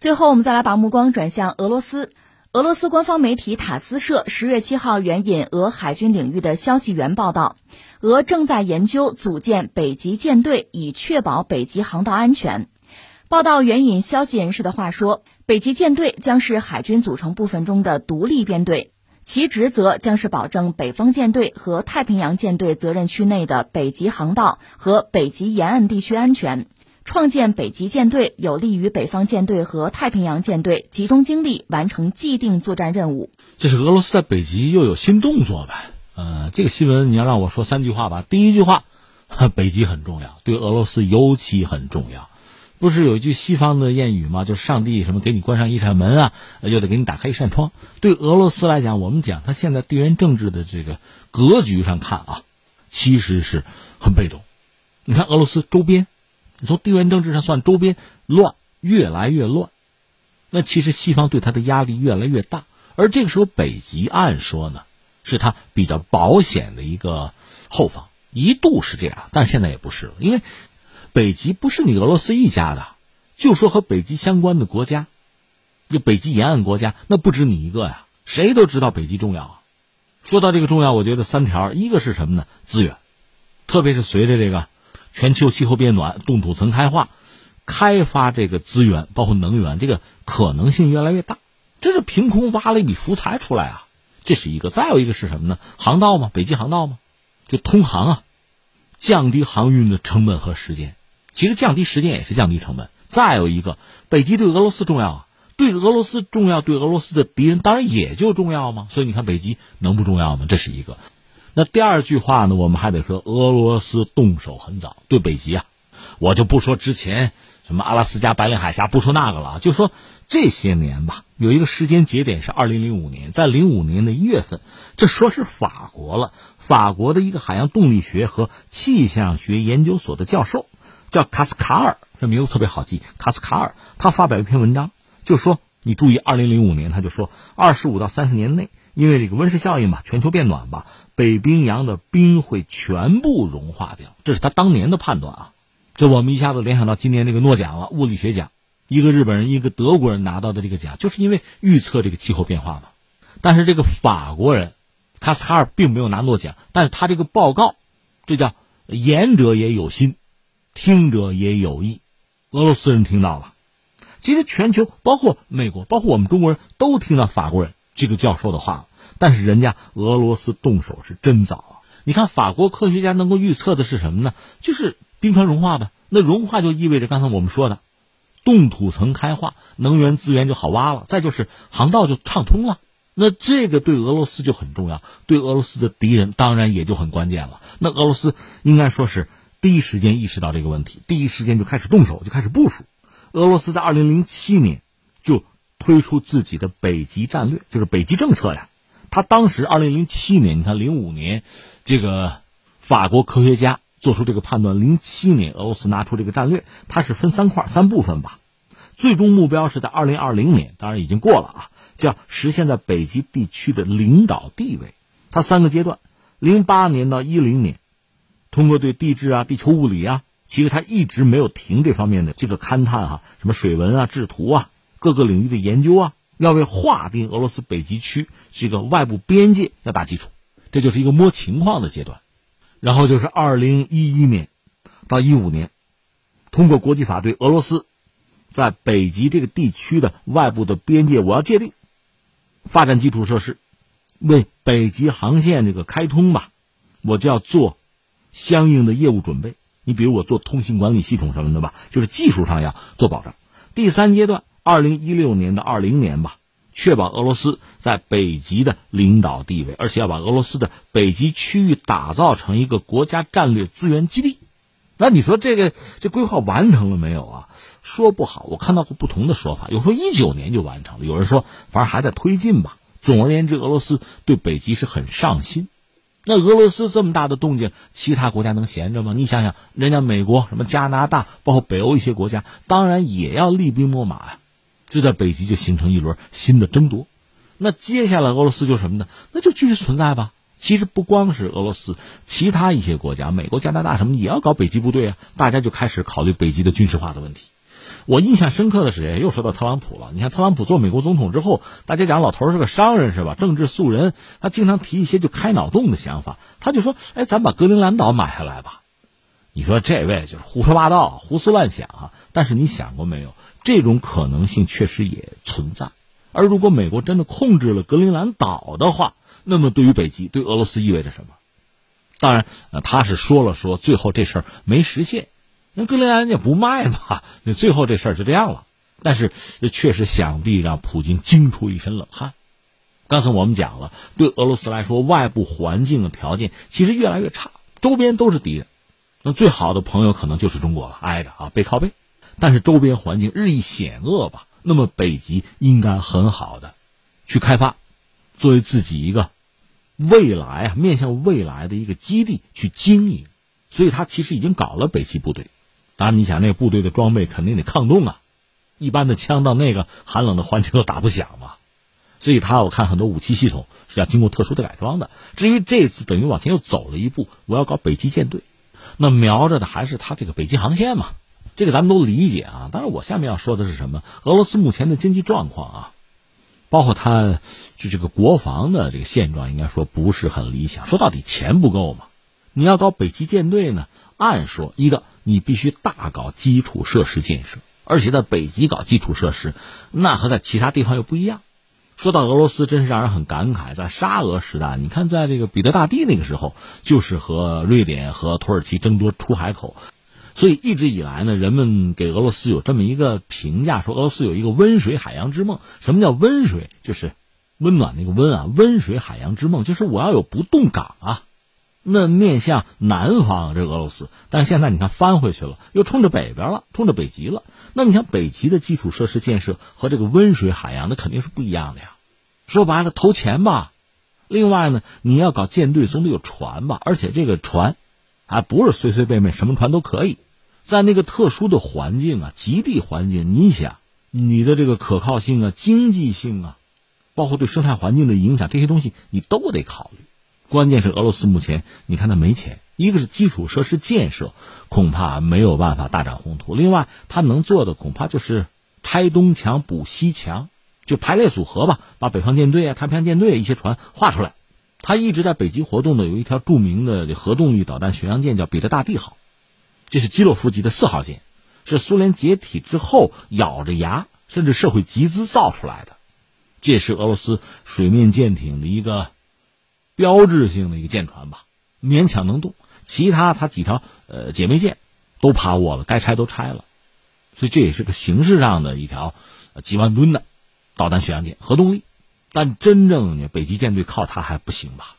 最后，我们再来把目光转向俄罗斯。俄罗斯官方媒体塔斯社十月七号援引俄海军领域的消息源报道，俄正在研究组建北极舰队，以确保北极航道安全。报道援引消息人士的话说，北极舰队将是海军组成部分中的独立编队，其职责将是保证北方舰队和太平洋舰队责任区内的北极航道和北极沿岸地区安全。创建北极舰队有利于北方舰队和太平洋舰队集中精力完成既定作战任务。这是俄罗斯在北极又有新动作呗？呃，这个新闻你要让我说三句话吧。第一句话，北极很重要，对俄罗斯尤其很重要。不是有一句西方的谚语吗？就是上帝什么给你关上一扇门啊，又得给你打开一扇窗。对俄罗斯来讲，我们讲他现在地缘政治的这个格局上看啊，其实是很被动。你看俄罗斯周边，你从地缘政治上算，周边乱，越来越乱。那其实西方对他的压力越来越大。而这个时候，北极按说呢，是他比较保险的一个后方，一度是这样，但现在也不是了，因为。北极不是你俄罗斯一家的，就说和北极相关的国家，就北极沿岸国家，那不止你一个呀。谁都知道北极重要啊。说到这个重要，我觉得三条，一个是什么呢？资源，特别是随着这个全球气候变暖、冻土层开化，开发这个资源，包括能源，这个可能性越来越大。这是凭空挖了一笔福财出来啊，这是一个。再有一个是什么呢？航道嘛，北极航道嘛，就通航啊，降低航运的成本和时间。其实降低时间也是降低成本。再有一个，北极对俄罗斯重要啊，对俄罗斯重要，对俄罗斯的敌人当然也就重要嘛。所以你看，北极能不重要吗？这是一个。那第二句话呢，我们还得说，俄罗斯动手很早，对北极啊，我就不说之前什么阿拉斯加、白令海峡，不说那个了，就说这些年吧，有一个时间节点是二零零五年，在零五年的一月份，这说是法国了，法国的一个海洋动力学和气象学研究所的教授。叫卡斯卡尔，这名字特别好记。卡斯卡尔他发表一篇文章，就说你注意，二零零五年他就说，二十五到三十年内，因为这个温室效应吧，全球变暖吧，北冰洋的冰会全部融化掉。这是他当年的判断啊。这我们一下子联想到今年这个诺奖了，物理学奖，一个日本人，一个德国人拿到的这个奖，就是因为预测这个气候变化嘛。但是这个法国人卡斯卡尔并没有拿诺奖，但是他这个报告，这叫言者也有心。听者也有意，俄罗斯人听到了，其实全球包括美国，包括我们中国人都听到法国人这个教授的话了。但是人家俄罗斯动手是真早啊！你看法国科学家能够预测的是什么呢？就是冰川融化呗。那融化就意味着刚才我们说的，冻土层开化，能源资源就好挖了，再就是航道就畅通了。那这个对俄罗斯就很重要，对俄罗斯的敌人当然也就很关键了。那俄罗斯应该说是。第一时间意识到这个问题，第一时间就开始动手，就开始部署。俄罗斯在二零零七年就推出自己的北极战略，就是北极政策呀。他当时二零零七年，你看零五年，这个法国科学家做出这个判断，零七年俄罗斯拿出这个战略，它是分三块、三部分吧。最终目标是在二零二零年，当然已经过了啊，叫实现在北极地区的领导地位。它三个阶段，零八年到一零年。通过对地质啊、地球物理啊，其实他一直没有停这方面的这个勘探哈，什么水文啊、制图啊，各个领域的研究啊，要为划定俄罗斯北极区这个外部边界要打基础，这就是一个摸情况的阶段。然后就是二零一一年到一五年，通过国际法对俄罗斯在北极这个地区的外部的边界我要界定，发展基础设施，为北极航线这个开通吧，我就要做。相应的业务准备，你比如我做通信管理系统什么的吧，就是技术上要做保障。第三阶段，二零一六年到二零年吧，确保俄罗斯在北极的领导地位，而且要把俄罗斯的北极区域打造成一个国家战略资源基地。那你说这个这规划完成了没有啊？说不好，我看到过不同的说法，有说一九年就完成了，有人说反正还在推进吧。总而言之，俄罗斯对北极是很上心。那俄罗斯这么大的动静，其他国家能闲着吗？你想想，人家美国、什么加拿大，包括北欧一些国家，当然也要厉兵秣马呀。就在北极就形成一轮新的争夺。那接下来俄罗斯就什么呢？那就继续存在吧。其实不光是俄罗斯，其他一些国家，美国、加拿大什么也要搞北极部队啊。大家就开始考虑北极的军事化的问题。我印象深刻的是，又说到特朗普了。你看特朗普做美国总统之后，大家讲老头是个商人是吧？政治素人，他经常提一些就开脑洞的想法。他就说：“哎，咱把格陵兰岛买下来吧。”你说这位就是胡说八道、胡思乱想啊！但是你想过没有，这种可能性确实也存在。而如果美国真的控制了格陵兰岛的话，那么对于北极、对俄罗斯意味着什么？当然，呃，他是说了说，最后这事儿没实现。那格陵兰也不卖嘛，那最后这事儿就这样了。但是，确实想必让普京惊出一身冷汗。刚才我们讲了，对俄罗斯来说，外部环境的条件其实越来越差，周边都是敌人。那最好的朋友可能就是中国了，挨着啊，背靠背。但是周边环境日益险恶吧？那么北极应该很好的去开发，作为自己一个未来啊，面向未来的一个基地去经营。所以他其实已经搞了北极部队。当然，你想那个部队的装备肯定得抗冻啊，一般的枪到那个寒冷的环境都打不响嘛。所以他我看很多武器系统是要经过特殊的改装的。至于这次等于往前又走了一步，我要搞北极舰队，那瞄着的还是他这个北极航线嘛。这个咱们都理解啊。当然，我下面要说的是什么？俄罗斯目前的经济状况啊，包括他就这个国防的这个现状，应该说不是很理想。说到底，钱不够嘛。你要搞北极舰队呢，按说一个。你必须大搞基础设施建设，而且在北极搞基础设施，那和在其他地方又不一样。说到俄罗斯，真是让人很感慨。在沙俄时代，你看，在这个彼得大帝那个时候，就是和瑞典和土耳其争夺出海口，所以一直以来呢，人们给俄罗斯有这么一个评价，说俄罗斯有一个温水海洋之梦。什么叫温水？就是温暖那个温啊，温水海洋之梦，就是我要有不动港啊。那面向南方，这俄罗斯，但是现在你看翻回去了，又冲着北边了，冲着北极了。那你想北极的基础设施建设和这个温水海洋，那肯定是不一样的呀。说白了，投钱吧。另外呢，你要搞舰队，总得有船吧。而且这个船，还不是随随便便什么船都可以。在那个特殊的环境啊，极地环境，你想，你的这个可靠性啊、经济性啊，包括对生态环境的影响，这些东西你都得考虑。关键是俄罗斯目前，你看他没钱，一个是基础设施建设恐怕没有办法大展宏图，另外他能做的恐怕就是拆东墙补西墙，就排列组合吧，把北方舰队啊、太平洋舰队一些船画出来。他一直在北极活动的有一条著名的核动力导弹巡洋舰叫彼得大帝号，这是基洛夫级的四号舰，是苏联解体之后咬着牙甚至社会集资造出来的，这是俄罗斯水面舰艇的一个。标志性的一个舰船吧，勉强能动。其他它几条呃姐妹舰都趴窝了，该拆都拆了。所以这也是个形式上的一条几万吨的导弹巡洋舰，核动力。但真正北极舰队靠它还不行吧？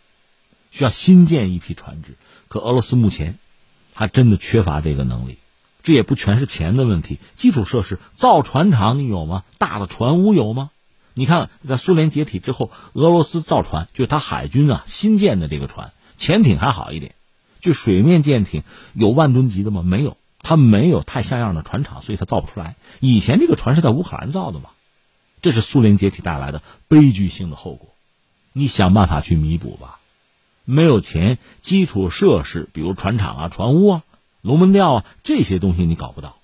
需要新建一批船只。可俄罗斯目前还真的缺乏这个能力。这也不全是钱的问题，基础设施造船厂你有吗？大的船坞有吗？你看，在苏联解体之后，俄罗斯造船，就他海军啊新建的这个船，潜艇还好一点，就水面舰艇有万吨级的吗？没有，它没有太像样的船厂，所以它造不出来。以前这个船是在乌克兰造的嘛，这是苏联解体带来的悲剧性的后果。你想办法去弥补吧，没有钱，基础设施，比如船厂啊、船坞啊、龙门吊啊这些东西你搞不到，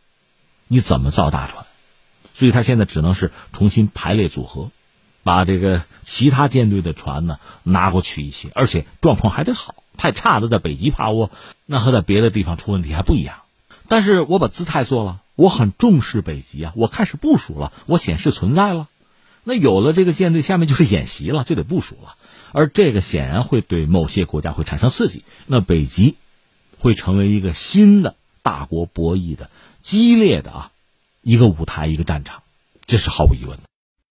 你怎么造大船？所以，他现在只能是重新排列组合，把这个其他舰队的船呢拿过去一些，而且状况还得好。太差的在北极趴窝，那和在别的地方出问题还不一样。但是我把姿态做了，我很重视北极啊，我开始部署了，我显示存在了。那有了这个舰队，下面就是演习了，就得部署了。而这个显然会对某些国家会产生刺激，那北极会成为一个新的大国博弈的激烈的啊。一个舞台，一个战场，这是毫无疑问的。